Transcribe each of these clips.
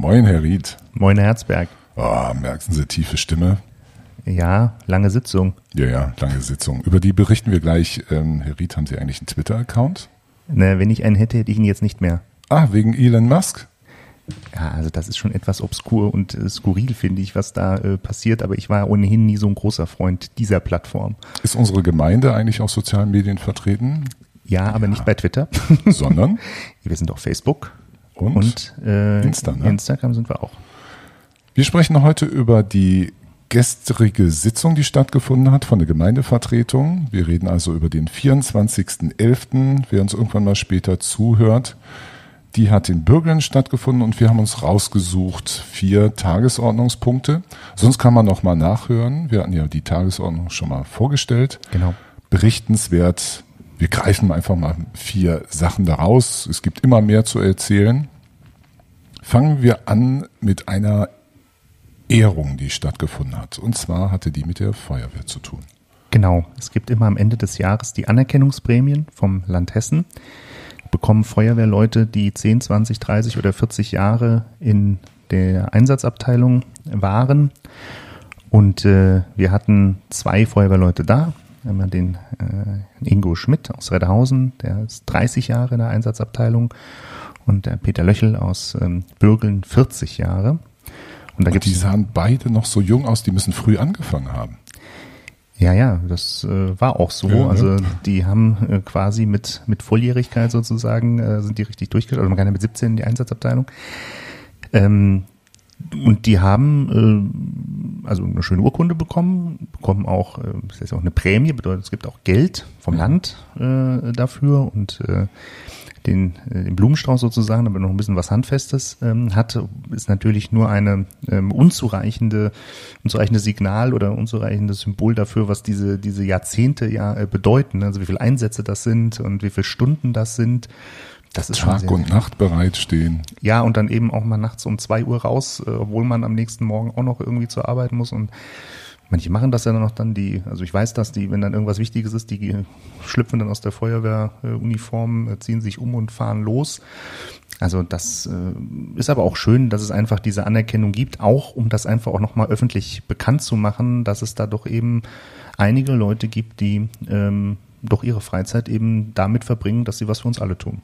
Moin, Herr Ried. Moin, Herr Herzberg. Oh, merken Sie tiefe Stimme? Ja, lange Sitzung. Ja, ja, lange Sitzung. Über die berichten wir gleich. Ähm, Herr Ried, haben Sie eigentlich einen Twitter-Account? Ne, wenn ich einen hätte, hätte ich ihn jetzt nicht mehr. Ah, wegen Elon Musk? Ja, also das ist schon etwas obskur und äh, skurril, finde ich, was da äh, passiert. Aber ich war ohnehin nie so ein großer Freund dieser Plattform. Ist unsere Gemeinde eigentlich auf sozialen Medien vertreten? Ja, aber Ja. nicht bei Twitter. Sondern? Wir sind auf Facebook Und? und, äh, Insta, ne? Instagram sind wir auch. Wir sprechen heute über die gestrige Sitzung, die stattgefunden hat von der Gemeindevertretung. Wir reden also über den 24.11., wer uns irgendwann mal später zuhört. Die hat in Bürgeln stattgefunden und wir haben uns rausgesucht vier Tagesordnungspunkte. Sonst kann man noch mal nachhören. Wir hatten ja die Tagesordnung schon mal vorgestellt. Genau. Berichtenswert. Wir greifen einfach mal vier Sachen daraus. Es gibt immer mehr zu erzählen. Fangen wir an mit einer Ehrung, die stattgefunden hat. Und zwar hatte die mit der Feuerwehr zu tun. Genau. Es gibt immer am Ende des Jahres die Anerkennungsprämien vom Land Hessen. Bekommen Feuerwehrleute, die 10, 20, 30 oder 40 Jahre in der Einsatzabteilung waren. Und äh, wir hatten zwei Feuerwehrleute da. Einmal den äh, Ingo Schmidt aus Redderhausen, der ist 30 Jahre in der Einsatzabteilung. Und der Peter Löchel aus ähm, Bürgeln 40 Jahre. Und da Und die sahen beide noch so jung aus, die müssen früh angefangen haben. Ja, ja, das äh, war auch so. Ja, ne? Also die haben äh, quasi mit mit Volljährigkeit sozusagen äh, sind die richtig durchgestartet. Also man kann ja mit 17 in die Einsatzabteilung. Ähm, und die haben äh, also eine schöne Urkunde bekommen, bekommen auch, äh, das ist auch eine Prämie, bedeutet es gibt auch Geld vom Land äh, dafür und äh, den, äh, den Blumenstrauß sozusagen, damit noch ein bisschen was Handfestes ähm, hat, ist natürlich nur eine ähm, unzureichende, unzureichende Signal oder unzureichendes Symbol dafür, was diese, diese Jahrzehnte ja äh, bedeuten. Also wie viele Einsätze das sind und wie viele Stunden das sind. Das ist Tag und Nacht bereitstehen. ja, und dann eben auch mal nachts um zwei Uhr raus, äh, obwohl man am nächsten Morgen auch noch irgendwie zur Arbeit muss. Und manche machen das ja dann noch dann, die, also ich weiß, dass die, wenn dann irgendwas Wichtiges ist, die schlüpfen dann aus der Feuerwehruniform, äh, ziehen sich um und fahren los. Also das äh, ist aber auch schön, dass es einfach diese Anerkennung gibt, auch um das einfach auch nochmal öffentlich bekannt zu machen, dass es da doch eben einige Leute gibt, die ähm, doch ihre Freizeit eben damit verbringen, dass sie was für uns alle tun.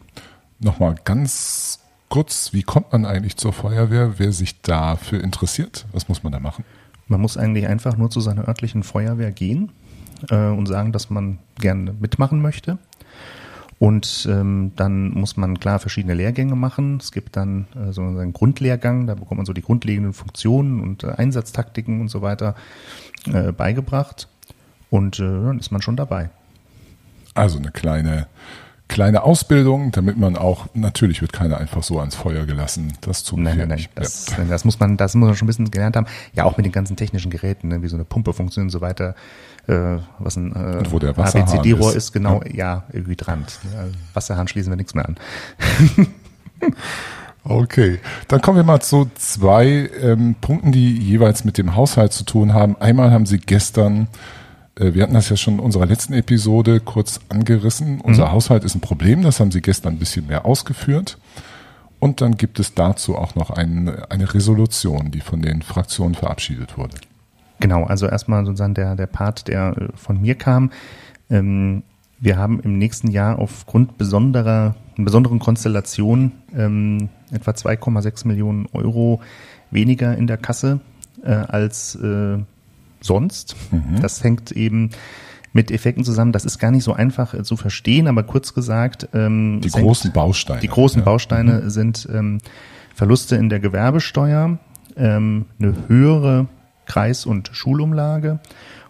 Nochmal ganz kurz, wie kommt man eigentlich zur Feuerwehr? Wer sich dafür interessiert, was muss man da machen? Man muss eigentlich einfach nur zu seiner örtlichen Feuerwehr gehen äh, und sagen, dass man gerne mitmachen möchte. Und ähm, dann muss man klar verschiedene Lehrgänge machen. Es gibt dann äh, so einen Grundlehrgang, da bekommt man so die grundlegenden Funktionen und äh, Einsatztaktiken und so weiter äh, beigebracht. Und äh, dann ist man schon dabei. Also eine kleine, kleine Ausbildung, damit man auch, natürlich wird keiner einfach so ans Feuer gelassen. Das zu Nein, nein, nein. Das, das muss man, das muss man schon ein bisschen gelernt haben. Ja, auch mit den ganzen technischen Geräten, ne, wie so eine Pumpe funktioniert und so weiter. Äh, was ein äh, ABCD-Rohr ist. ist, genau, ja, Hydrant. Ja, Wasserhahn schließen wir nichts mehr an. Okay, dann kommen wir mal zu zwei ähm, Punkten, die jeweils mit dem Haushalt zu tun haben. Einmal haben Sie gestern, wir hatten das ja schon in unserer letzten Episode kurz angerissen, unser Haushalt ist ein Problem, das haben Sie gestern ein bisschen mehr ausgeführt. Und dann gibt es dazu auch noch ein, eine Resolution, die von den Fraktionen verabschiedet wurde. Genau, also erstmal sozusagen der, der Part, der äh, von mir kam. Ähm, wir haben im nächsten Jahr aufgrund besonderer, besonderen Konstellation ähm, etwa 2,6 Millionen Euro weniger in der Kasse äh, als sonst. Das hängt eben mit Effekten zusammen. Das ist gar nicht so einfach äh, zu verstehen, aber kurz gesagt. Ähm, Die es hängt- großen Bausteine. die großen ja. Bausteine sind ähm, Verluste in der Gewerbesteuer, ähm, eine höhere Kreis- und Schulumlage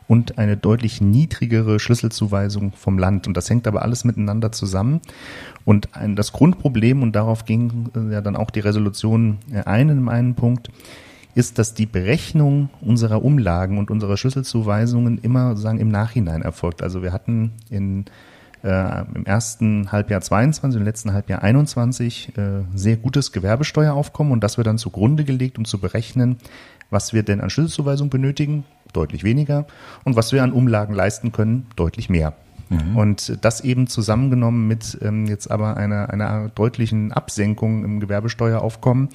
und eine deutlich niedrigere Schlüsselzuweisung vom Land. Und das hängt aber alles miteinander zusammen. Und ein, das Grundproblem, und darauf ging äh, ja dann auch die Resolution äh, ein in einem Punkt, ist, dass die Berechnung unserer Umlagen und unserer Schlüsselzuweisungen immer sagen im Nachhinein erfolgt. Also wir hatten in äh, im ersten Halbjahr 22, im letzten Halbjahr 21 äh, sehr gutes Gewerbesteueraufkommen und das wird dann zugrunde gelegt, um zu berechnen, was wir denn an Schlüsselzuweisung benötigen, deutlich weniger, und was wir an Umlagen leisten können, deutlich mehr. Und das eben zusammengenommen mit ähm, jetzt aber einer, einer deutlichen Absenkung im Gewerbesteueraufkommen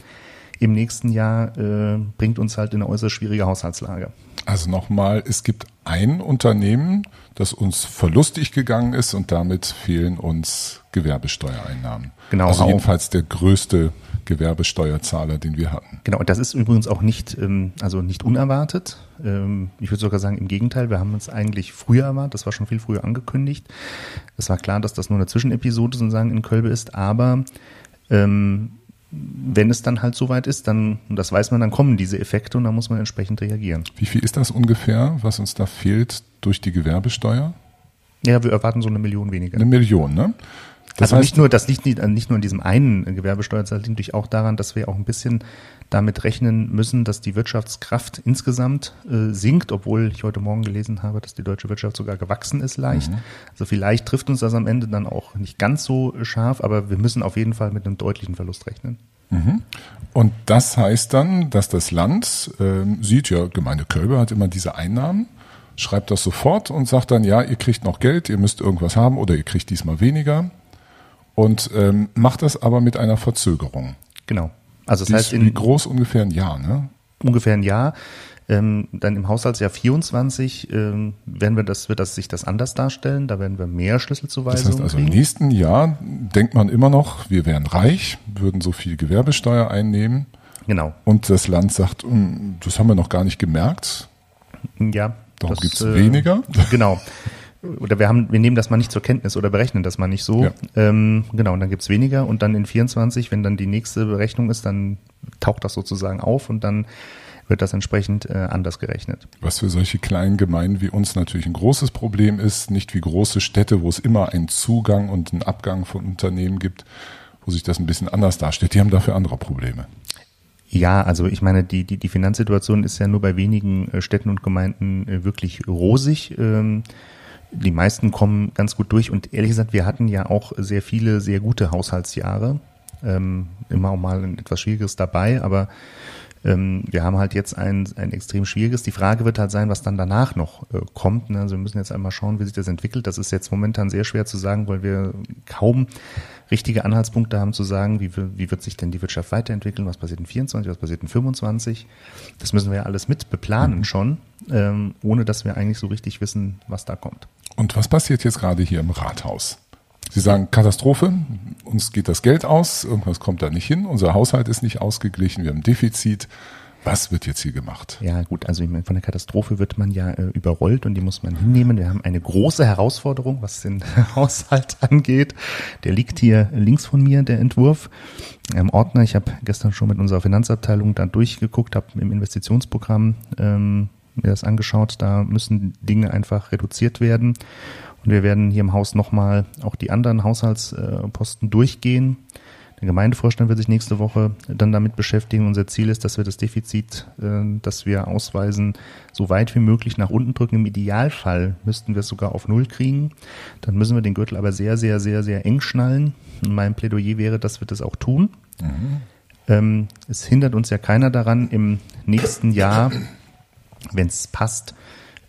im nächsten Jahr äh, bringt uns halt in eine äußerst schwierige Haushaltslage. Also nochmal, es gibt ein Unternehmen, das uns verlustig gegangen ist und damit fehlen uns Gewerbesteuereinnahmen. Genau. Also jedenfalls der größte Gewerbesteuerzahler, den wir hatten. Genau, und das ist übrigens auch nicht, ähm, also nicht unerwartet. Ähm, ich würde sogar sagen, im Gegenteil, wir haben uns eigentlich früher erwartet, das war schon viel früher angekündigt. Es war klar, dass das nur eine Zwischenepisode sozusagen in Kölbe ist, aber ähm, wenn es dann halt soweit ist, dann, und das weiß man, dann kommen diese Effekte und dann muss man entsprechend reagieren. Wie viel ist das ungefähr, was uns da fehlt durch die Gewerbesteuer? Ja, wir erwarten so eine Million weniger. Eine Million, ne? Das also heißt, nicht nur, das liegt nicht, nicht nur an diesem einen Gewerbesteuer, das liegt natürlich auch daran, dass wir auch ein bisschen damit rechnen müssen, dass die Wirtschaftskraft insgesamt äh, sinkt, obwohl ich heute Morgen gelesen habe, dass die deutsche Wirtschaft sogar gewachsen ist leicht. Mhm. Also vielleicht trifft uns das am Ende dann auch nicht ganz so scharf, aber wir müssen auf jeden Fall mit einem deutlichen Verlust rechnen. Mhm. Und das heißt dann, dass das Land äh, sieht, ja, Gemeinde Kölbe hat immer diese Einnahmen, schreibt das sofort und sagt dann, ja, ihr kriegt noch Geld, ihr müsst irgendwas haben oder ihr kriegt diesmal weniger und ähm, macht das aber mit einer Verzögerung. Genau. Also das heißt in wie groß ungefähr ein Jahr, ne? Ungefähr ein Jahr. Ähm, dann im Haushaltsjahr 24 ähm, werden wir das, wird das sich das anders darstellen. Da werden wir mehr Schlüsselzuweisungen. Das heißt also kriegen. im nächsten Jahr denkt man immer noch, wir wären reich, würden so viel Gewerbesteuer einnehmen. Genau. Und das Land sagt, hm, das haben wir noch gar nicht gemerkt. Ja. Darum gibt es äh, weniger. Genau. oder wir haben, wir nehmen das mal nicht zur Kenntnis oder berechnen das mal nicht so. Ja. Ähm, genau, und dann gibt's weniger und dann in 24, wenn dann die nächste Berechnung ist, dann taucht das sozusagen auf und dann wird das entsprechend äh, anders gerechnet. Was für solche kleinen Gemeinden wie uns natürlich ein großes Problem ist, nicht wie große Städte, wo es immer einen Zugang und einen Abgang von Unternehmen gibt, wo sich das ein bisschen anders darstellt. Die haben dafür andere Probleme. Ja, also ich meine, die, die, die Finanzsituation ist ja nur bei wenigen äh, Städten und Gemeinden äh, wirklich rosig. Ähm, die meisten kommen ganz gut durch und ehrlich gesagt, wir hatten ja auch sehr viele, sehr gute Haushaltsjahre. Ähm, immer auch mal ein etwas Schwieriges dabei, aber ähm, wir haben halt jetzt ein, ein extrem schwieriges. Die Frage wird halt sein, was dann danach noch äh, kommt. Ne? Also wir müssen jetzt einmal schauen, wie sich das entwickelt. Das ist jetzt momentan sehr schwer zu sagen, weil wir kaum richtige Anhaltspunkte haben zu sagen, wie, wie wird sich denn die Wirtschaft weiterentwickeln, was passiert in 24, was passiert in 25. Das müssen wir ja alles mit beplanen mhm. schon, ähm, ohne dass wir eigentlich so richtig wissen, was da kommt. Und was passiert jetzt gerade hier im Rathaus? Sie sagen Katastrophe, uns geht das Geld aus, irgendwas kommt da nicht hin, unser Haushalt ist nicht ausgeglichen, wir haben Defizit. Was wird jetzt hier gemacht? Ja, gut, also ich meine, von der Katastrophe wird man ja äh, überrollt und die muss man hinnehmen. Wir haben eine große Herausforderung, was den Haushalt angeht. Der liegt hier links von mir, der Entwurf. Im Ordner, ich habe gestern schon mit unserer Finanzabteilung da durchgeguckt, habe im Investitionsprogramm ähm, mir das angeschaut. Da müssen Dinge einfach reduziert werden. Und wir werden hier im Haus nochmal auch die anderen Haushaltsposten durchgehen. Der Gemeindevorstand wird sich nächste Woche dann damit beschäftigen. Unser Ziel ist, dass wir das Defizit, äh, das wir ausweisen, so weit wie möglich nach unten drücken. Im Idealfall müssten wir es sogar auf Null kriegen. Dann müssen wir den Gürtel aber sehr, sehr, sehr, sehr eng schnallen. Und mein Plädoyer wäre, dass wir das auch tun. Mhm. Ähm, es hindert uns ja keiner daran, im nächsten Jahr wenn es passt,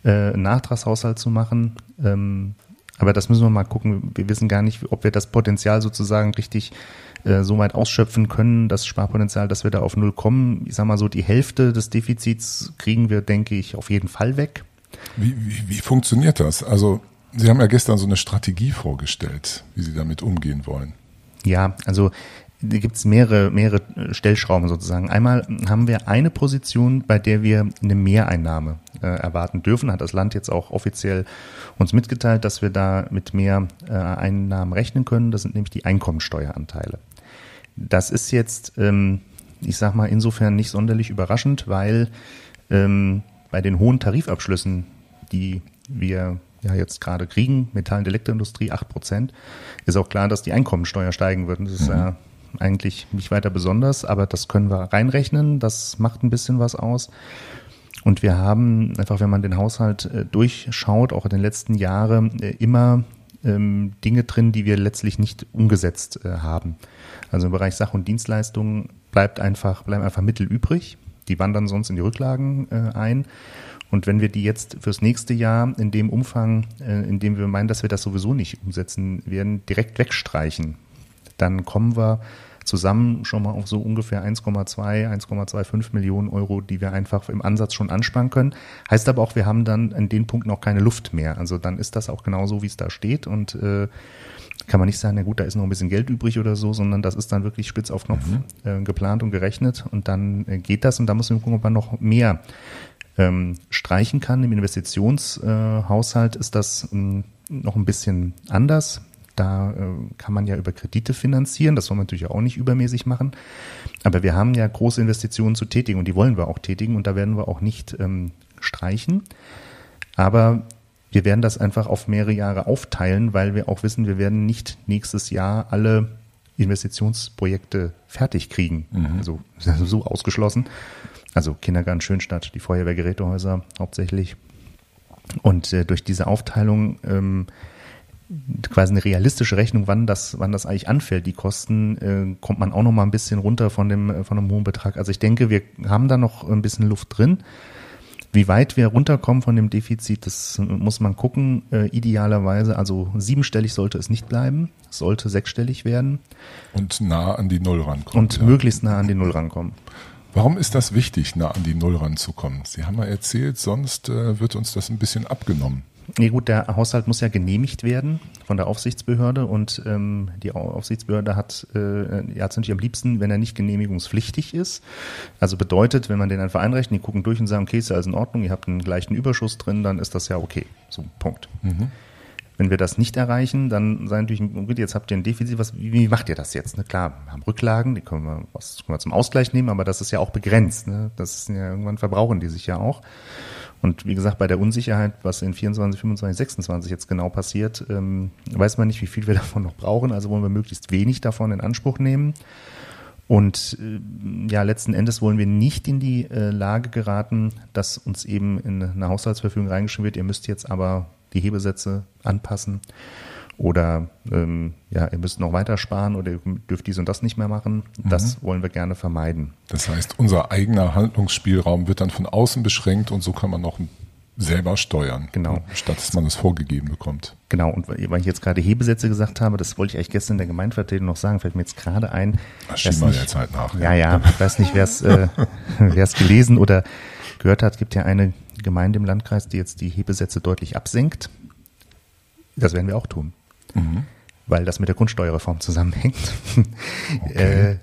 äh, einen Nachtragshaushalt zu machen. Ähm, aber das müssen wir mal gucken. Wir wissen gar nicht, ob wir das Potenzial sozusagen richtig äh, so weit ausschöpfen können, das Sparpotenzial, dass wir da auf Null kommen. Ich sag mal so, die Hälfte des Defizits kriegen wir, denke ich, auf jeden Fall weg. Wie, wie, wie funktioniert das? Also, Sie haben ja gestern so eine Strategie vorgestellt, wie Sie damit umgehen wollen. Ja, also gibt es mehrere, mehrere Stellschrauben sozusagen. Einmal haben wir eine Position, bei der wir eine Mehreinnahme äh, erwarten dürfen. Hat das Land jetzt auch offiziell uns mitgeteilt, dass wir da mit mehr äh, Einnahmen rechnen können. Das sind nämlich die Einkommensteueranteile. Das ist jetzt, ähm, ich sag mal, insofern nicht sonderlich überraschend, weil ähm, bei den hohen Tarifabschlüssen, die wir ja jetzt gerade kriegen, Metall- und Elektroindustrie 8 Prozent, ist auch klar, dass die Einkommensteuer steigen wird. Das ist mhm. Eigentlich nicht weiter besonders, aber das können wir reinrechnen. Das macht ein bisschen was aus. Und wir haben einfach, wenn man den Haushalt äh, durchschaut, auch in den letzten Jahren äh, immer ähm, Dinge drin, die wir letztlich nicht umgesetzt äh, haben. Also im Bereich Sach- und Dienstleistungen bleibt einfach, bleiben einfach Mittel übrig. Die wandern sonst in die Rücklagen äh, ein. Und wenn wir die jetzt fürs nächste Jahr in dem Umfang, äh, in dem wir meinen, dass wir das sowieso nicht umsetzen werden, direkt wegstreichen, dann kommen wir zusammen schon mal auf so ungefähr 1,2, 1,25 Millionen Euro, die wir einfach im Ansatz schon ansparen können. Heißt aber auch, wir haben dann an den Punkten auch keine Luft mehr. Also dann ist das auch genauso, wie es da steht und äh, kann man nicht sagen, na gut, da ist noch ein bisschen Geld übrig oder so, sondern das ist dann wirklich spitz auf Knopf mhm. äh, geplant und gerechnet und dann äh, geht das und da müssen wir gucken, ob man noch mehr ähm, streichen kann. Im Investitionshaushalt ist das ähm, noch ein bisschen anders. Da äh, kann man ja über Kredite finanzieren. Das soll man natürlich auch nicht übermäßig machen. Aber wir haben ja große Investitionen zu tätigen und die wollen wir auch tätigen und da werden wir auch nicht ähm, streichen. Aber wir werden das einfach auf mehrere Jahre aufteilen, weil wir auch wissen, wir werden nicht nächstes Jahr alle Investitionsprojekte fertig kriegen. Mhm. Also so ausgeschlossen. Also Kindergarten Schönstadt, die Feuerwehrgerätehäuser hauptsächlich. Und äh, durch diese Aufteilung ähm, quasi eine realistische Rechnung, wann das, wann das eigentlich anfällt, die Kosten, äh, kommt man auch noch mal ein bisschen runter von dem, äh, von einem hohen Betrag. Also ich denke, wir haben da noch ein bisschen Luft drin. Wie weit wir runterkommen von dem Defizit, das muss man gucken. Äh, idealerweise, also siebenstellig sollte es nicht bleiben, es sollte sechsstellig werden. Und nah an die Null rankommen. Und ja. möglichst nah an die Null rankommen. Warum ist das wichtig, nah an die Null ranzukommen? Sie haben ja erzählt, sonst äh, wird uns das ein bisschen abgenommen. Nee, gut, der Haushalt muss ja genehmigt werden von der Aufsichtsbehörde und ähm, die Aufsichtsbehörde hat äh, ja natürlich am liebsten, wenn er nicht genehmigungspflichtig ist. Also bedeutet, wenn man den einen Verein rechnet, die gucken durch und sagen, okay, ist ja alles in Ordnung, ihr habt einen gleichen Überschuss drin, dann ist das ja okay. So, Punkt. Mhm. Wenn wir das nicht erreichen, dann sei natürlich, gut, jetzt habt ihr ein Defizit, was, wie, wie macht ihr das jetzt? Ne? Klar, wir haben Rücklagen, die können wir, was, können wir zum Ausgleich nehmen, aber das ist ja auch begrenzt. Ne? Das ist ja irgendwann verbrauchen die sich ja auch. Und wie gesagt, bei der Unsicherheit, was in 24, 25, 26 jetzt genau passiert, ähm, weiß man nicht, wie viel wir davon noch brauchen. Also wollen wir möglichst wenig davon in Anspruch nehmen. Und äh, ja, letzten Endes wollen wir nicht in die äh, Lage geraten, dass uns eben in eine Haushaltsverfügung reingeschrieben wird, ihr müsst jetzt aber die Hebesätze anpassen oder ähm, ja, ihr müsst noch weiter sparen oder ihr dürft dies und das nicht mehr machen. Das mhm. wollen wir gerne vermeiden. Das heißt, unser eigener Handlungsspielraum wird dann von außen beschränkt und so kann man auch selber steuern. Genau. Statt dass man es vorgegeben bekommt. Genau. Und weil ich jetzt gerade Hebesätze gesagt habe, das wollte ich eigentlich gestern in der Gemeindevertretung noch sagen, fällt mir jetzt gerade ein. Da schieben wir jetzt halt nach. Ja, ja. Ich weiß nicht, wer es äh, gelesen oder gehört hat. Es gibt ja eine Gemeinde im Landkreis, die jetzt die Hebesätze deutlich absenkt. Das werden wir auch tun mhm. weil das mit der Grundsteuerreform zusammenhängt. Okay. äh,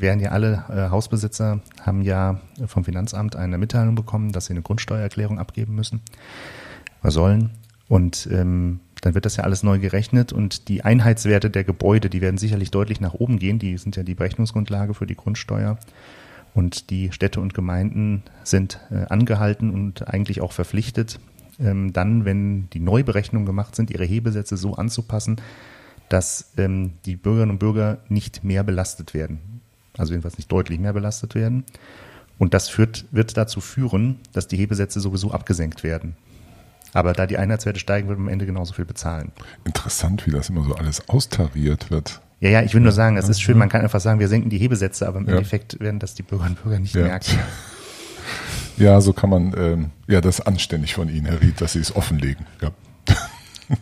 werden ja alle äh, Hausbesitzer haben ja vom Finanzamt eine Mitteilung bekommen, dass sie eine Grundsteuererklärung abgeben müssen oder sollen. Und ähm, dann wird das ja alles neu gerechnet und die Einheitswerte der Gebäude, die werden sicherlich deutlich nach oben gehen. Die sind ja die Berechnungsgrundlage für die Grundsteuer. Und die Städte und Gemeinden sind äh, angehalten und eigentlich auch verpflichtet, dann, wenn die Neuberechnungen gemacht sind, ihre Hebesätze so anzupassen, dass ähm, die Bürgerinnen und Bürger nicht mehr belastet werden. Also jedenfalls nicht deutlich mehr belastet werden. Und das führt, wird dazu führen, dass die Hebesätze sowieso abgesenkt werden. Aber da die Einheitswerte steigen, wird man am Ende genauso viel bezahlen. Interessant, wie das immer so alles austariert wird. Ja, ja, ich will nur sagen, es ist schön, man kann einfach sagen, wir senken die Hebesätze, aber im ja. Endeffekt werden das die Bürgerinnen und Bürger nicht ja. merken. Ja, so kann man, ähm, ja, das ist anständig von Ihnen, Herr Ried, dass Sie es offenlegen. Ja.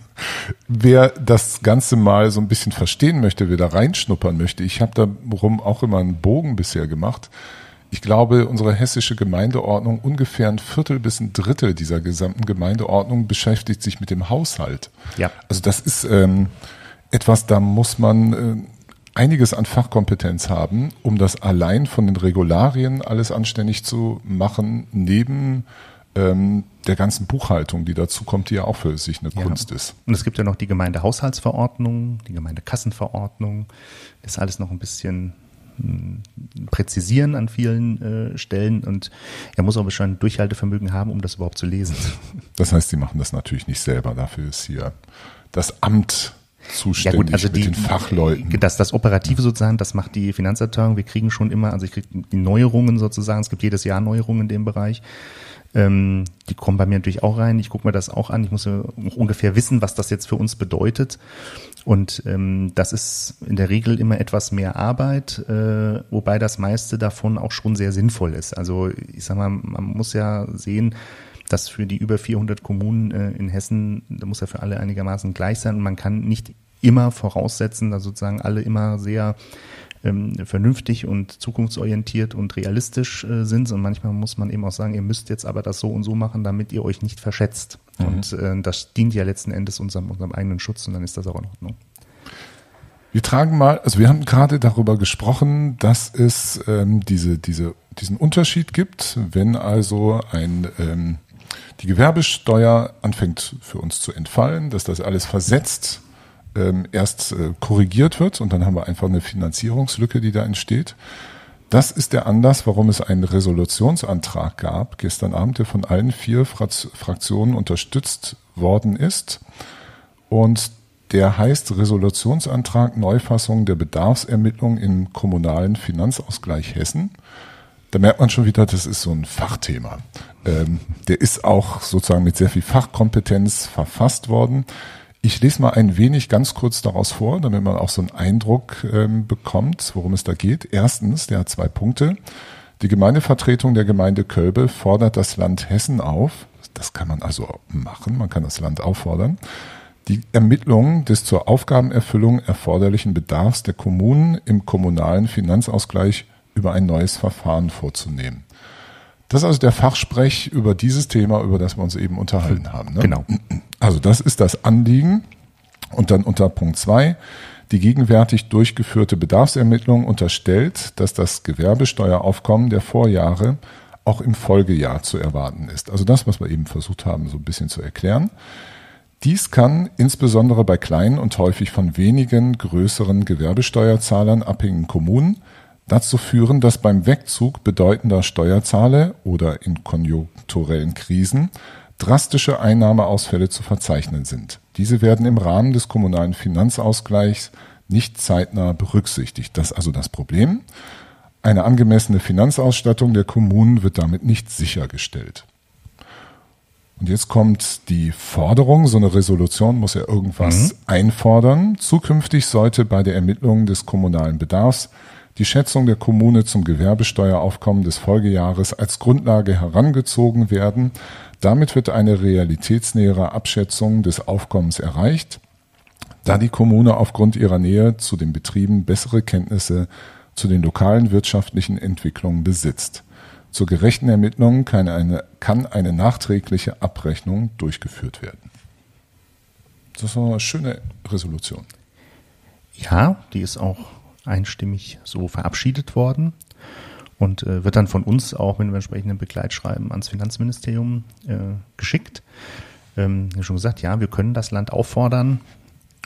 Wer das Ganze mal so ein bisschen verstehen möchte, wer da reinschnuppern möchte, ich habe darum auch immer einen Bogen bisher gemacht. Ich glaube, unsere hessische Gemeindeordnung, ungefähr ein Viertel bis ein Drittel dieser gesamten Gemeindeordnung beschäftigt sich mit dem Haushalt. Ja. Also das ist ähm, etwas, da muss man äh, einiges an Fachkompetenz haben, um das allein von den Regularien alles anständig zu machen, neben ähm, der ganzen Buchhaltung, die dazu kommt, die ja auch für sich eine ja. Kunst ist. Und es gibt ja noch die Gemeindehaushaltsverordnung, die Gemeindekassenverordnung, ist alles noch ein bisschen hm, präzisieren an vielen äh, Stellen und er muss aber schon Durchhaltevermögen haben, um das überhaupt zu lesen. Das heißt, sie machen das natürlich nicht selber. Dafür ist hier das Amt zuständig ja gut, also die, mit den Fachleuten. Das, das Operative sozusagen, das macht die Finanzabteilung. Wir kriegen schon immer, also ich kriege die Neuerungen sozusagen, es gibt jedes Jahr Neuerungen in dem Bereich. Ähm, die kommen bei mir natürlich auch rein. Ich gucke mir das auch an. Ich muss ja ungefähr wissen, was das jetzt für uns bedeutet. Und ähm, das ist in der Regel immer etwas mehr Arbeit, äh, wobei das meiste davon auch schon sehr sinnvoll ist. Also ich sag mal, man muss ja sehen, dass für die über 400 Kommunen äh, in Hessen, da muss ja für alle einigermaßen gleich sein und man kann nicht immer voraussetzen, dass sozusagen alle immer sehr ähm, vernünftig und zukunftsorientiert und realistisch äh, sind. Und manchmal muss man eben auch sagen, ihr müsst jetzt aber das so und so machen, damit ihr euch nicht verschätzt. Mhm. Und äh, das dient ja letzten Endes unserem, unserem eigenen Schutz und dann ist das auch in Ordnung. Wir tragen mal, also wir haben gerade darüber gesprochen, dass es ähm, diese, diese, diesen Unterschied gibt, wenn also ein ähm, die Gewerbesteuer anfängt für uns zu entfallen, dass das alles versetzt ähm, erst äh, korrigiert wird und dann haben wir einfach eine Finanzierungslücke, die da entsteht. Das ist der Anlass, warum es einen Resolutionsantrag gab gestern Abend, der von allen vier Fraktionen unterstützt worden ist. Und der heißt Resolutionsantrag Neufassung der Bedarfsermittlung im kommunalen Finanzausgleich Hessen. Da merkt man schon wieder, das ist so ein Fachthema. Ähm, der ist auch sozusagen mit sehr viel Fachkompetenz verfasst worden. Ich lese mal ein wenig ganz kurz daraus vor, damit man auch so einen Eindruck ähm, bekommt, worum es da geht. Erstens, der hat zwei Punkte. Die Gemeindevertretung der Gemeinde Kölbe fordert das Land Hessen auf, das kann man also machen, man kann das Land auffordern, die Ermittlung des zur Aufgabenerfüllung erforderlichen Bedarfs der Kommunen im kommunalen Finanzausgleich über ein neues Verfahren vorzunehmen. Das ist also der Fachsprech über dieses Thema, über das wir uns eben unterhalten haben. Ne? Genau. Also das ist das Anliegen. Und dann unter Punkt zwei die gegenwärtig durchgeführte Bedarfsermittlung unterstellt, dass das Gewerbesteueraufkommen der Vorjahre auch im Folgejahr zu erwarten ist. Also das, was wir eben versucht haben, so ein bisschen zu erklären. Dies kann insbesondere bei kleinen und häufig von wenigen größeren Gewerbesteuerzahlern abhängigen Kommunen dazu führen, dass beim Wegzug bedeutender Steuerzahler oder in konjunkturellen Krisen drastische Einnahmeausfälle zu verzeichnen sind. Diese werden im Rahmen des kommunalen Finanzausgleichs nicht zeitnah berücksichtigt. Das ist also das Problem. Eine angemessene Finanzausstattung der Kommunen wird damit nicht sichergestellt. Und jetzt kommt die Forderung, so eine Resolution muss ja irgendwas mhm. einfordern. Zukünftig sollte bei der Ermittlung des kommunalen Bedarfs die Schätzung der Kommune zum Gewerbesteueraufkommen des Folgejahres als Grundlage herangezogen werden. Damit wird eine realitätsnähere Abschätzung des Aufkommens erreicht, da die Kommune aufgrund ihrer Nähe zu den Betrieben bessere Kenntnisse zu den lokalen wirtschaftlichen Entwicklungen besitzt. Zur gerechten Ermittlung kann eine, kann eine nachträgliche Abrechnung durchgeführt werden. Das ist eine schöne Resolution. Ja, die ist auch einstimmig so verabschiedet worden und äh, wird dann von uns auch mit einem entsprechenden Begleitschreiben ans Finanzministerium äh, geschickt. Ähm, schon gesagt, ja, wir können das Land auffordern,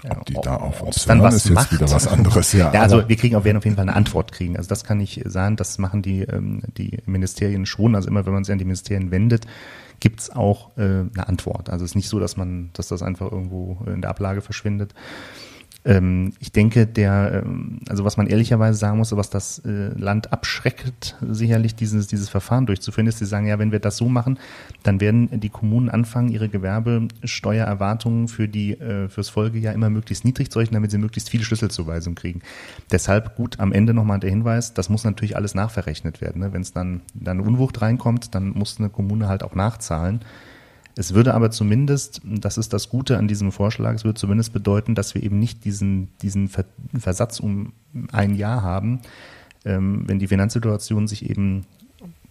ob die da auf uns dann was ist jetzt macht. wieder was anderes. Ja, ja also wir kriegen auf jeden Fall eine Antwort kriegen. Also das kann ich sagen, das machen die, ähm, die Ministerien schon. Also immer, wenn man sich an die Ministerien wendet, gibt's auch äh, eine Antwort. Also es ist nicht so, dass man, dass das einfach irgendwo in der Ablage verschwindet. Ähm, ich denke, der, ähm, also was man ehrlicherweise sagen muss, was das äh, Land abschreckt, sicherlich dieses, dieses Verfahren durchzuführen, ist, sie sagen, ja, wenn wir das so machen, dann werden die Kommunen anfangen, ihre Gewerbesteuererwartungen für die, äh, fürs Folgejahr immer möglichst niedrig zu rechnen, damit sie möglichst viele Schlüsselzuweisungen kriegen. Deshalb gut am Ende nochmal der Hinweis, das muss natürlich alles nachverrechnet werden. Ne? Wenn es dann, dann Unwucht reinkommt, dann muss eine Kommune halt auch nachzahlen. Es würde aber zumindest, das ist das Gute an diesem Vorschlag, es würde zumindest bedeuten, dass wir eben nicht diesen, diesen Versatz um ein Jahr haben, ähm, wenn die Finanzsituation sich eben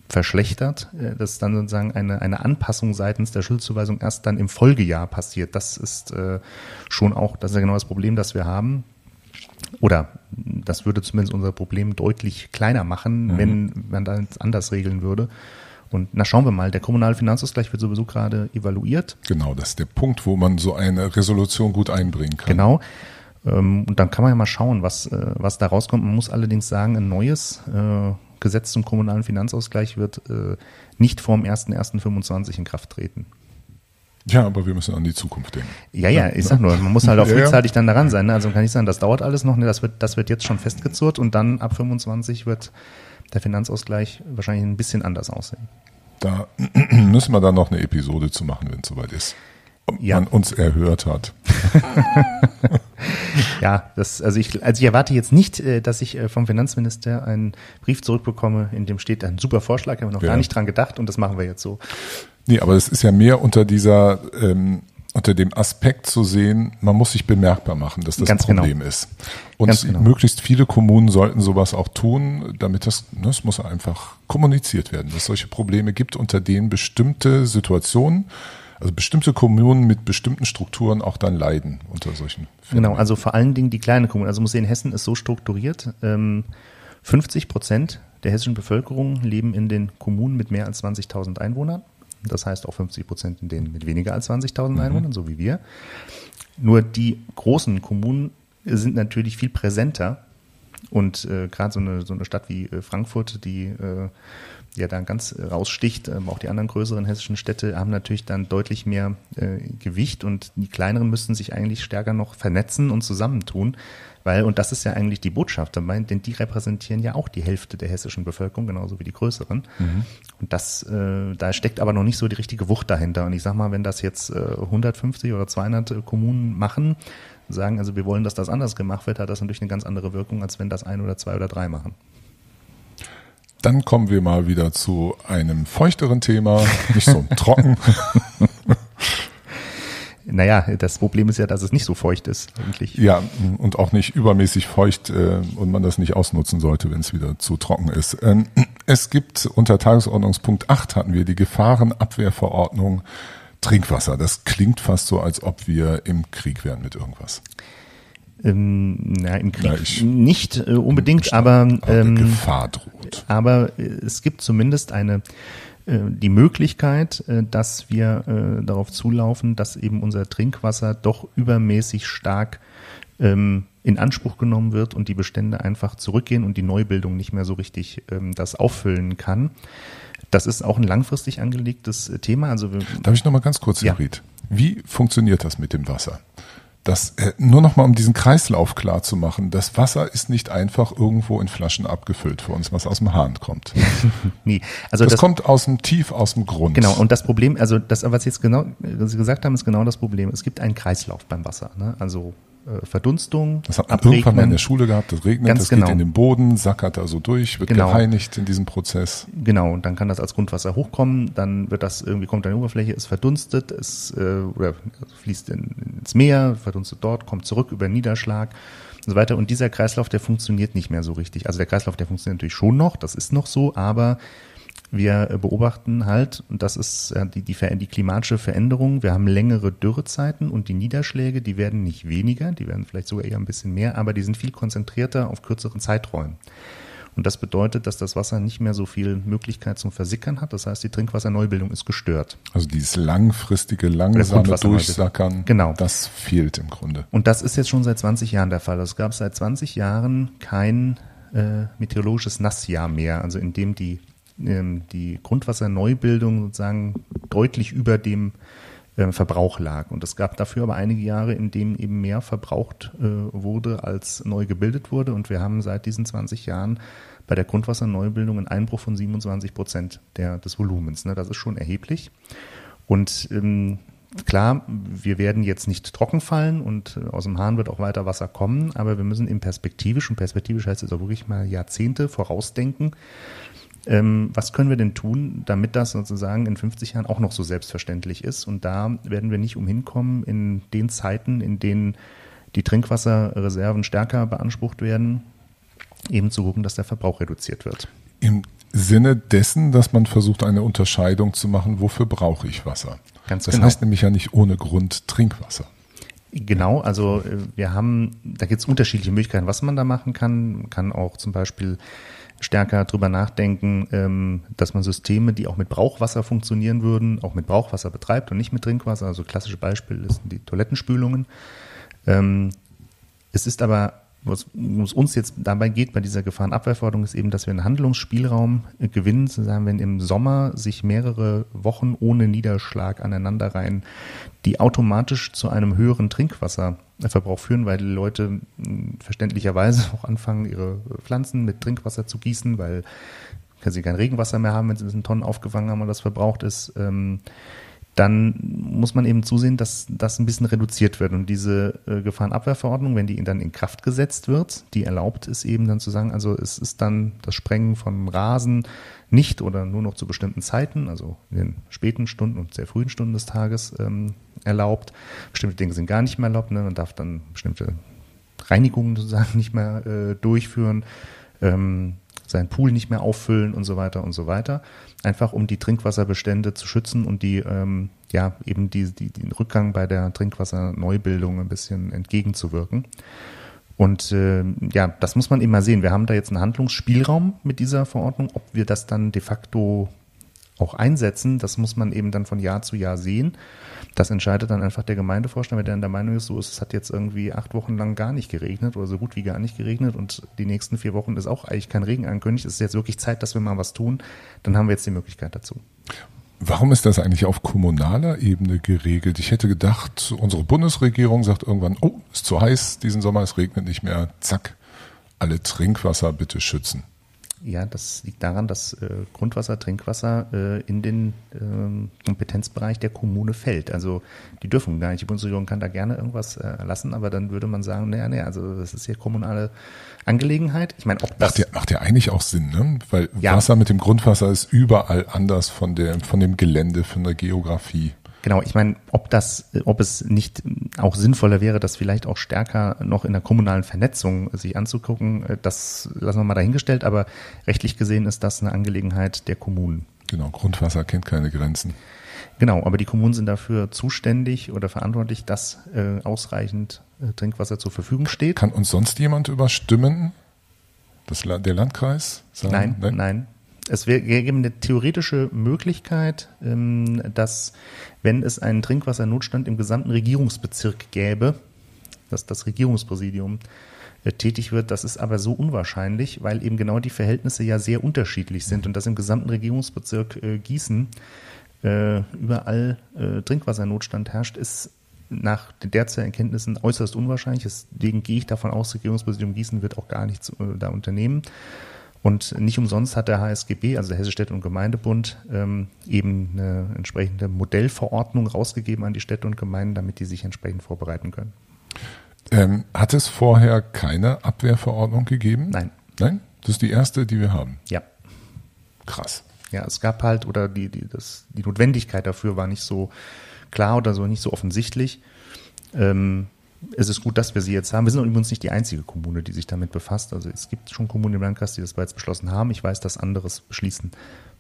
verschlechtert, äh, dass dann sozusagen eine, eine Anpassung seitens der Schuldzuweisung erst dann im Folgejahr passiert. Das ist äh, schon auch, das ist ja genau das Problem, das wir haben. Oder das würde zumindest unser Problem deutlich kleiner machen, mhm. wenn man das anders regeln würde. Und na schauen wir mal, der kommunale Finanzausgleich wird sowieso gerade evaluiert. Genau, das ist der Punkt, wo man so eine Resolution gut einbringen kann. Genau. Ähm, und dann kann man ja mal schauen, was, äh, was da rauskommt. Man muss allerdings sagen, ein neues äh, Gesetz zum kommunalen Finanzausgleich wird äh, nicht vor dem 1.1.25 in Kraft treten. Ja, aber wir müssen an die Zukunft denken. Ja, ja, ich sag nur, man muss halt auch frühzeitig dann daran sein. Ne? Also kann ich sagen, das dauert alles noch, ne? das, wird, das wird jetzt schon festgezurrt und dann ab 25 wird der Finanzausgleich wahrscheinlich ein bisschen anders aussehen. Da müssen wir dann noch eine Episode zu machen, wenn es soweit ist. Ob ja. man uns erhört hat. ja, das, also ich, also ich erwarte jetzt nicht, äh, dass ich äh, vom Finanzminister einen Brief zurückbekomme, in dem steht ein super Vorschlag, haben wir noch ja. gar nicht dran gedacht und das machen wir jetzt so. Nee, aber es ist ja mehr unter dieser ähm, unter dem Aspekt zu sehen, man muss sich bemerkbar machen, dass das Ganz ein genau. Problem ist. Und genau. möglichst viele Kommunen sollten sowas auch tun, damit das, ne, das muss einfach kommuniziert werden, dass es solche Probleme gibt, unter denen bestimmte Situationen, also bestimmte Kommunen mit bestimmten Strukturen auch dann leiden unter solchen Genau, also vor allen Dingen die kleine Kommunen. Also muss sehen, Hessen ist so strukturiert. Ähm, 50 Prozent der hessischen Bevölkerung leben in den Kommunen mit mehr als 20.000 Einwohnern. Das heißt auch 50 Prozent in denen mit weniger als 20.000 Einwohnern, so wie wir. Nur die großen Kommunen sind natürlich viel präsenter. Und äh, gerade so eine, so eine Stadt wie äh, Frankfurt, die äh, ja da ganz raussticht, ähm, auch die anderen größeren hessischen Städte haben natürlich dann deutlich mehr äh, Gewicht und die kleineren müssten sich eigentlich stärker noch vernetzen und zusammentun. Weil, und das ist ja eigentlich die Botschaft dabei, denn die repräsentieren ja auch die Hälfte der hessischen Bevölkerung, genauso wie die größeren. Und das, äh, da steckt aber noch nicht so die richtige Wucht dahinter. Und ich sag mal, wenn das jetzt äh, 150 oder 200 Kommunen machen, sagen, also wir wollen, dass das anders gemacht wird, hat das natürlich eine ganz andere Wirkung, als wenn das ein oder zwei oder drei machen. Dann kommen wir mal wieder zu einem feuchteren Thema, nicht so trocken. Naja, das Problem ist ja, dass es nicht so feucht ist eigentlich. Ja, und auch nicht übermäßig feucht äh, und man das nicht ausnutzen sollte, wenn es wieder zu trocken ist. Ähm, es gibt unter Tagesordnungspunkt 8 hatten wir die Gefahrenabwehrverordnung Trinkwasser. Das klingt fast so, als ob wir im Krieg wären mit irgendwas. Ähm, na, im Krieg Na, ich- nicht äh, unbedingt, aber, ähm, Gefahr droht. aber äh, es gibt zumindest eine die Möglichkeit, äh, dass wir äh, darauf zulaufen, dass eben unser Trinkwasser doch übermäßig stark ähm, in Anspruch genommen wird und die Bestände einfach zurückgehen und die Neubildung nicht mehr so richtig ähm, das auffüllen kann. Das ist auch ein langfristig angelegtes äh, Thema. Also wir, Darf ich noch mal ganz kurz, Ja. Herr Wie funktioniert das mit dem Wasser? Das, äh, nur noch mal, um diesen Kreislauf klar zu machen. Das Wasser ist nicht einfach irgendwo in Flaschen abgefüllt für uns, was aus dem Hahn kommt. nee, also Das, das, kommt aus dem Tief, aus dem Grund. Genau, und das Problem, also das, was Sie jetzt genau was Sie gesagt haben, ist genau das Problem. Es gibt einen Kreislauf beim Wasser. Ne? Also Verdunstung, Das hat man irgendwann mal in Abregnen. der Schule gehabt, das regnet, Ganz das genau. geht in den Boden, sackert da so durch, wird Genau. gereinigt in diesem Prozess. Genau, und dann kann das als Grundwasser hochkommen, dann wird das irgendwie, kommt an die Oberfläche, es verdunstet, es äh, oder fließt in, ins Meer, verdunstet dort, kommt zurück über Niederschlag und so weiter. Und dieser Kreislauf, der funktioniert nicht mehr so richtig. Also der Kreislauf, der funktioniert natürlich schon noch, das ist noch so, aber wir äh, beobachten halt, und das ist äh, die, die, die klimatische Veränderung, wir haben längere Dürrezeiten und die Niederschläge, die werden nicht weniger, die werden vielleicht sogar eher ein bisschen mehr, aber die sind viel konzentrierter auf kürzeren Zeiträumen. Und das bedeutet, dass das Wasser nicht mehr so viel Möglichkeit zum Versickern hat. Das heißt, die Trinkwasserneubildung ist gestört. Also dieses langfristige, langsame. Durchsackern, Genau. das fehlt im Grunde. Und das ist jetzt schon seit 20 Jahren der Fall. Es gab seit 20 Jahren kein äh, meteorologisches Nassjahr mehr, also in dem die, die Grundwasserneubildung sozusagen deutlich über dem ähm, Verbrauch lag. Und es gab dafür aber einige Jahre, in denen eben mehr verbraucht äh, wurde, als neu gebildet wurde. Und wir haben seit diesen 20 Jahren bei der Grundwasserneubildung einen Einbruch von 27 Prozent der, des Volumens. Ne? Das ist schon erheblich. Und ähm, klar, wir werden jetzt nicht trocken fallen und äh, aus dem Hahn wird auch weiter Wasser kommen, aber wir müssen eben perspektivisch, und perspektivisch heißt es auch wirklich mal Jahrzehnte vorausdenken, ähm, was können wir denn tun, damit das sozusagen in 50 Jahren auch noch so selbstverständlich ist? Und da werden wir nicht umhin kommen, in den Zeiten, in denen die Trinkwasserreserven stärker beansprucht werden, eben zu gucken, dass der Verbrauch reduziert wird. Im Sinne dessen, dass man versucht, eine Unterscheidung zu machen, wofür brauche ich Wasser? Ganz das genau. heißt nämlich ja nicht ohne Grund Trinkwasser. Genau, also äh, wir haben, da gibt es unterschiedliche Möglichkeiten, was man da machen kann. Man kann auch zum Beispiel stärker drüber nachdenken, ähm, dass man Systeme, die auch mit Brauchwasser funktionieren würden, auch mit Brauchwasser betreibt und nicht mit Trinkwasser. Also klassische Beispiel sind die Toilettenspülungen. Ähm, es ist aber, worum es uns jetzt dabei geht bei dieser Gefahrenabwehrverordnung, ist eben, dass wir einen Handlungsspielraum äh, gewinnen, zu sagen, wenn im Sommer sich mehrere Wochen ohne Niederschlag aneinanderreihen, die automatisch zu einem höheren Trinkwasserverbrauch führen, weil die Leute verständlicherweise auch anfangen, ihre Pflanzen mit Trinkwasser zu gießen, weil können sie kein Regenwasser mehr haben, wenn sie das in Tonnen aufgefangen haben und das verbraucht ist. Ähm, dann muss man eben zusehen, dass das ein bisschen reduziert wird. Und diese äh, Gefahrenabwehrverordnung, wenn die dann in Kraft gesetzt wird, die erlaubt es eben dann zu sagen, also es ist dann das Sprengen von Rasen nicht oder nur noch zu bestimmten Zeiten, also in den späten Stunden und sehr frühen Stunden des Tages ähm, erlaubt. Bestimmte Dinge sind gar nicht mehr erlaubt. Ne? Man darf dann bestimmte Reinigungen sozusagen nicht mehr äh, durchführen. Ähm, seinen Pool nicht mehr auffüllen und so weiter und so weiter. Einfach um die Trinkwasserbestände zu schützen und die, ähm, ja, eben die, die, den Rückgang bei der Trinkwasserneubildung ein bisschen entgegenzuwirken. Und äh, ja, das muss man immer sehen. Wir haben da jetzt einen Handlungsspielraum mit dieser Verordnung. Ob wir das dann de facto auch einsetzen, das muss man eben dann von Jahr zu Jahr sehen. Das entscheidet dann einfach der Gemeindevorstand, wenn der in der Meinung ist, so es hat jetzt irgendwie acht Wochen lang gar nicht geregnet oder so gut wie gar nicht geregnet und die nächsten vier Wochen ist auch eigentlich kein Regen angekündigt. Es ist jetzt wirklich Zeit, dass wir mal was tun. Dann haben wir jetzt die Möglichkeit dazu. Warum ist das eigentlich auf kommunaler Ebene geregelt? Ich hätte gedacht, unsere Bundesregierung sagt irgendwann, oh, ist zu heiß diesen Sommer, es regnet nicht mehr, zack, alle Trinkwasser bitte schützen. Ja, das liegt daran, dass äh, Grundwasser, Trinkwasser äh, in den äh, Kompetenzbereich der Kommune fällt. Also die dürfen gar nicht. Die Bundesregierung kann da gerne irgendwas äh, lassen, aber dann würde man sagen, naja, naja, also das ist ja kommunale Angelegenheit. Ich meine, ob das macht ja, macht ja eigentlich auch Sinn, ne? Weil ja. Wasser mit dem Grundwasser ist überall anders von der von dem Gelände, von der Geografie. Genau, ich meine, ob das, ob es nicht auch sinnvoller wäre, das vielleicht auch stärker noch in der kommunalen Vernetzung sich anzugucken, äh, das lassen wir mal dahingestellt, aber rechtlich gesehen ist das eine Angelegenheit der Kommunen. Genau, Grundwasser kennt keine Grenzen. Genau, aber die Kommunen sind dafür zuständig oder verantwortlich, dass äh, ausreichend äh, Trinkwasser zur Verfügung steht. Kann uns sonst jemand überstimmen? Das, der Landkreis? Sagen? Nein, nein, nein es wäre eine theoretische Möglichkeit, ähm, dass wenn es einen Trinkwassernotstand im gesamten Regierungsbezirk gäbe, dass das Regierungspräsidium äh, tätig wird. Das ist aber so unwahrscheinlich, weil eben genau die Verhältnisse ja sehr unterschiedlich sind und dass im gesamten Regierungsbezirk äh, Gießen äh, überall Trinkwassernotstand herrscht, ist nach den derzeitigen Erkenntnissen äußerst unwahrscheinlich. Deswegen gehe ich davon aus, das Regierungspräsidium Gießen wird auch gar nichts da unternehmen. Und nicht umsonst hat der HSGB, also der Hessische Städte- und Gemeindebund, ähm, eben eine entsprechende Modellverordnung rausgegeben an die Städte und Gemeinden, damit die sich entsprechend vorbereiten können. Ähm, hat es vorher keine Abwehrverordnung gegeben? Nein. Nein? Das ist die erste, die wir haben. Ja. Krass. Ja, es gab halt, oder die, die, das, die Notwendigkeit dafür war nicht so klar oder so nicht so offensichtlich. Ähm, es ist gut, dass wir sie jetzt haben. Wir sind übrigens nicht die einzige Kommune, die sich damit befasst. Also es gibt schon Kommunen im Landkreis, die das bereits beschlossen haben. Ich weiß, dass anderes beschließen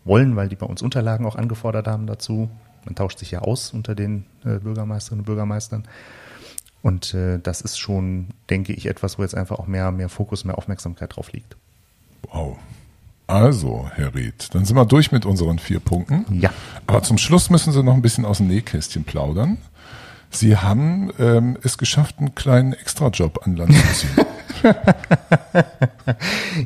wollen, weil die bei uns Unterlagen auch angefordert haben dazu. Man tauscht sich ja aus unter den äh, Bürgermeisterinnen und Bürgermeistern. Und äh, das ist schon, denke ich, etwas, wo jetzt einfach auch mehr, mehr Fokus, mehr Aufmerksamkeit drauf liegt. Wow. Also, Herr Ried, dann sind wir durch mit unseren vier Punkten. Ja. Aber zum Schluss müssen Sie noch ein bisschen aus dem Nähkästchen plaudern. Sie haben ähm, es geschafft, einen kleinen Extrajob an Land zu ziehen.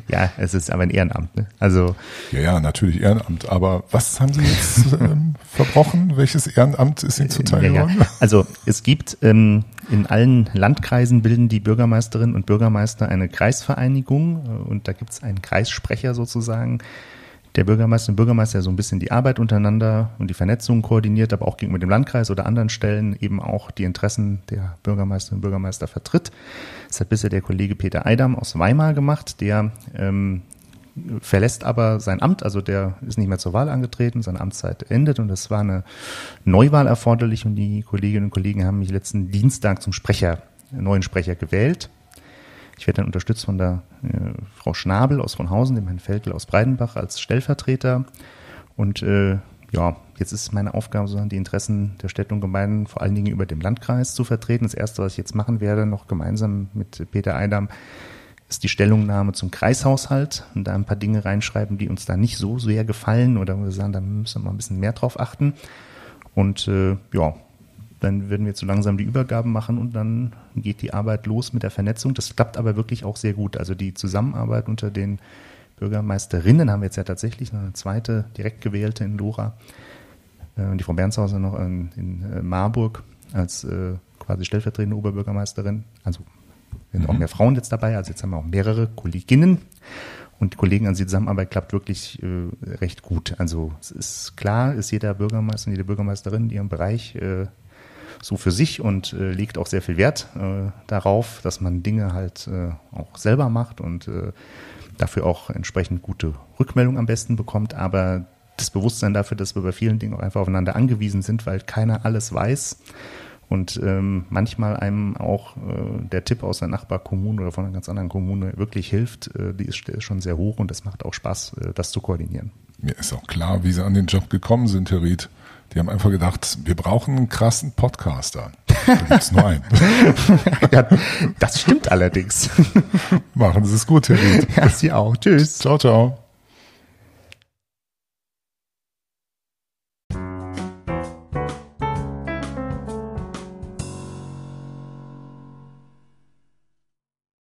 ja, es ist aber ein Ehrenamt. Ne? Also ja, ja, natürlich Ehrenamt. Aber was haben Sie jetzt ähm, verbrochen? Welches Ehrenamt ist Ihnen zuteil geworden? Ja, ja. Also es gibt ähm, in allen Landkreisen bilden die Bürgermeisterinnen und Bürgermeister eine Kreisvereinigung äh, und da gibt es einen Kreissprecher sozusagen, der Bürgermeister und Bürgermeister so ein bisschen die Arbeit untereinander und die Vernetzung koordiniert, aber auch gegenüber dem Landkreis oder anderen Stellen eben auch die Interessen der Bürgermeisterinnen und Bürgermeister vertritt. Das hat bisher der Kollege Peter Eidam aus Weimar gemacht, der ähm, verlässt aber sein Amt, also der ist nicht mehr zur Wahl angetreten, seine Amtszeit endet und es war eine Neuwahl erforderlich und die Kolleginnen und Kollegen haben mich letzten Dienstag zum Sprecher, neuen Sprecher gewählt. Ich werde dann unterstützt von der äh, Frau Schnabel aus Fronhausen, dem Herrn Feldl aus Breidenbach als Stellvertreter. Und äh, ja, jetzt ist meine Aufgabe, so die Interessen der Städte und Gemeinden vor allen Dingen über dem Landkreis zu vertreten. Das Erste, was ich jetzt machen werde, noch gemeinsam mit Peter Eidam, ist die Stellungnahme zum Kreishaushalt und da ein paar Dinge reinschreiben, die uns da nicht so sehr gefallen oder wo wir sagen, da müssen wir mal ein bisschen mehr drauf achten. Und äh, ja, dann werden wir jetzt so langsam die Übergaben machen und dann geht die Arbeit los mit der Vernetzung. Das klappt aber wirklich auch sehr gut. Also die Zusammenarbeit unter den Bürgermeisterinnen haben wir jetzt ja tatsächlich eine zweite direkt gewählte in Lora. Äh, die Frau Bernshauser noch in, äh, Marburg als äh, quasi stellvertretende Oberbürgermeisterin. Also sind auch mhm. mehr Frauen jetzt dabei. Also jetzt haben wir auch mehrere Kolleginnen. und die Kollegen an die Zusammenarbeit klappt wirklich äh, recht gut. Also es ist klar, ist jeder Bürgermeister und jede Bürgermeisterin in ihrem Bereich äh, so für sich und äh, legt auch sehr viel Wert äh, darauf, dass man Dinge halt äh, auch selber macht und äh, dafür auch entsprechend gute Rückmeldung am besten bekommt. Aber das Bewusstsein dafür, dass wir bei vielen Dingen auch einfach aufeinander angewiesen sind, weil keiner alles weiß. Und ähm, manchmal einem auch äh, der Tipp aus der Nachbarkommune oder von einer ganz anderen Kommune wirklich hilft, äh, die ist, schon sehr hoch und es macht auch Spaß, das zu koordinieren. Mir ist auch klar, wie Sie an den Job gekommen sind, Herr Ried. Die haben einfach gedacht, wir brauchen einen krassen Podcaster. Da gibt's nur einen. ja, das stimmt allerdings. Machen Sie es gut, Herr Ried. Ja, Sie auch. Tschüss. Ciao, ciao.